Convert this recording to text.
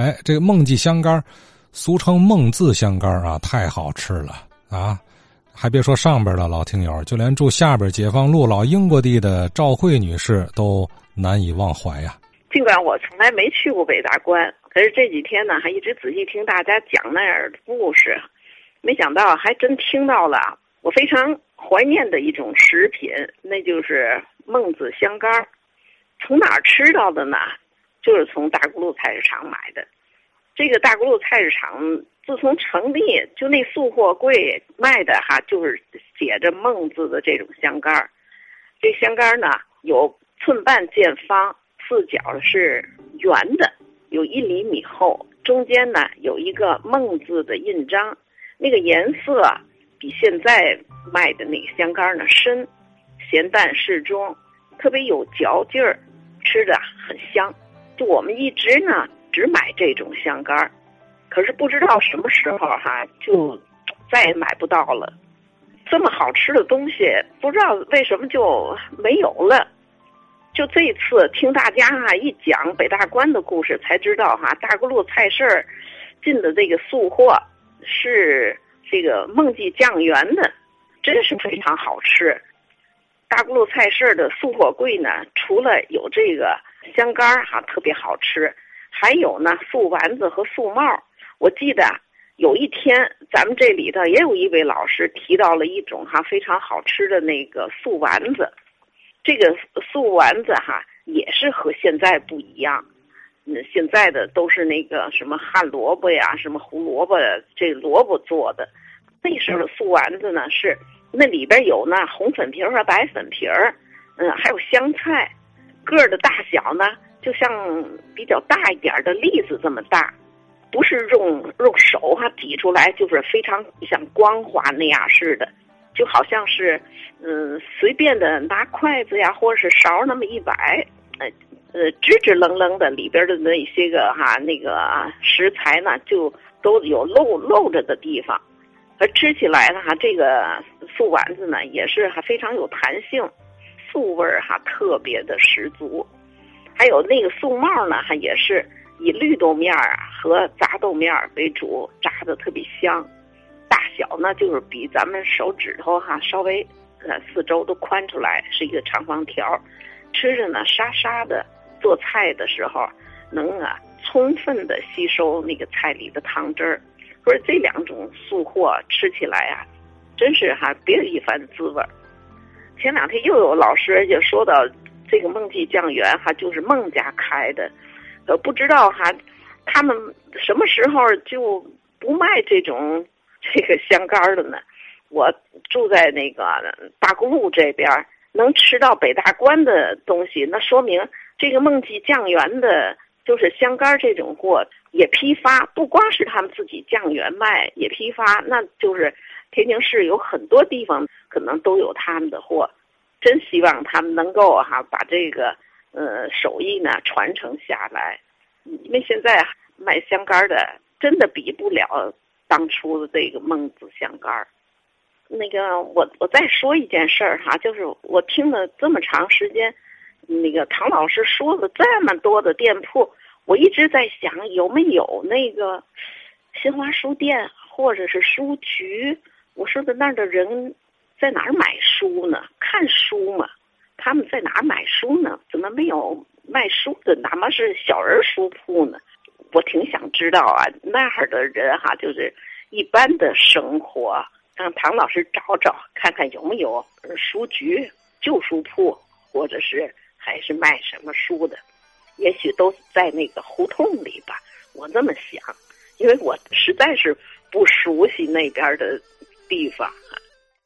哎，这个孟记香干俗称孟字香干啊，太好吃了啊！还别说上边的老听友，就连住下边解放路老英国地的赵慧女士都难以忘怀呀。尽管我从来没去过北大关，可是这几天呢，还一直仔细听大家讲那儿的故事，没想到还真听到了我非常怀念的一种食品，那就是孟子香干从哪儿吃到的呢？就是从大沽路菜市场买的。这个大沽路菜市场自从成立，就那速货柜卖的哈，就是写着“孟”字的这种香干儿。这香干儿呢，有寸半见方，四角是圆的，有一厘米厚，中间呢有一个“孟”字的印章。那个颜色比现在卖的那个香干儿呢深，咸淡适中，特别有嚼劲儿。吃的很香，就我们一直呢只买这种香干儿，可是不知道什么时候哈就再也买不到了。这么好吃的东西，不知道为什么就没有了。就这次听大家哈一讲北大关的故事，才知道哈大沽路菜市儿进的这个素货是这个孟记酱园的，真是非常好吃。大沽路菜市的素货柜呢，除了有这个香干儿哈特别好吃，还有呢素丸子和素帽。我记得有一天咱们这里头也有一位老师提到了一种哈非常好吃的那个素丸子，这个素丸子哈也是和现在不一样，嗯，现在的都是那个什么旱萝卜呀、什么胡萝卜这萝卜做的，那时候的素丸子呢是。那里边有呢红粉皮儿和白粉皮儿，嗯，还有香菜，个儿的大小呢就像比较大一点的栗子这么大，不是用用手哈挤出来，就是非常像光滑那样似的，就好像是嗯随便的拿筷子呀或者是勺那么一摆，呃呃直直愣愣的里边的那些个哈那个食材呢就都有露露着的地方。而吃起来呢，哈，这个素丸子呢也是还非常有弹性，素味儿哈特别的十足。还有那个素帽呢，哈也是以绿豆面儿啊和杂豆面儿为主，炸的特别香。大小呢就是比咱们手指头哈稍微呃四周都宽出来，是一个长方条，吃着呢沙沙的。做菜的时候能啊充分的吸收那个菜里的汤汁儿。说这两种素货吃起来啊，真是哈别有一番滋味儿。前两天又有老师也说到这个孟记酱园哈，就是孟家开的，呃，不知道哈他们什么时候就不卖这种这个香干儿的呢？我住在那个大沽路这边，能吃到北大关的东西，那说明这个孟记酱园的。就是香干这种货也批发，不光是他们自己酱园卖，也批发。那就是天津市有很多地方可能都有他们的货，真希望他们能够哈把这个呃手艺呢传承下来。因为现在卖香干的真的比不了当初的这个孟子香干那个我我再说一件事儿哈，就是我听了这么长时间。那个唐老师说了这么多的店铺，我一直在想有没有那个新华书店或者是书局。我说的那儿的人在哪儿买书呢？看书嘛，他们在哪儿买书呢？怎么没有卖书的？哪怕是小人书铺呢？我挺想知道啊，那儿的人哈，就是一般的生活，让唐老师找找看看有没有书局、旧书铺，或者是。还是卖什么书的，也许都在那个胡同里吧。我这么想，因为我实在是不熟悉那边的地方啊。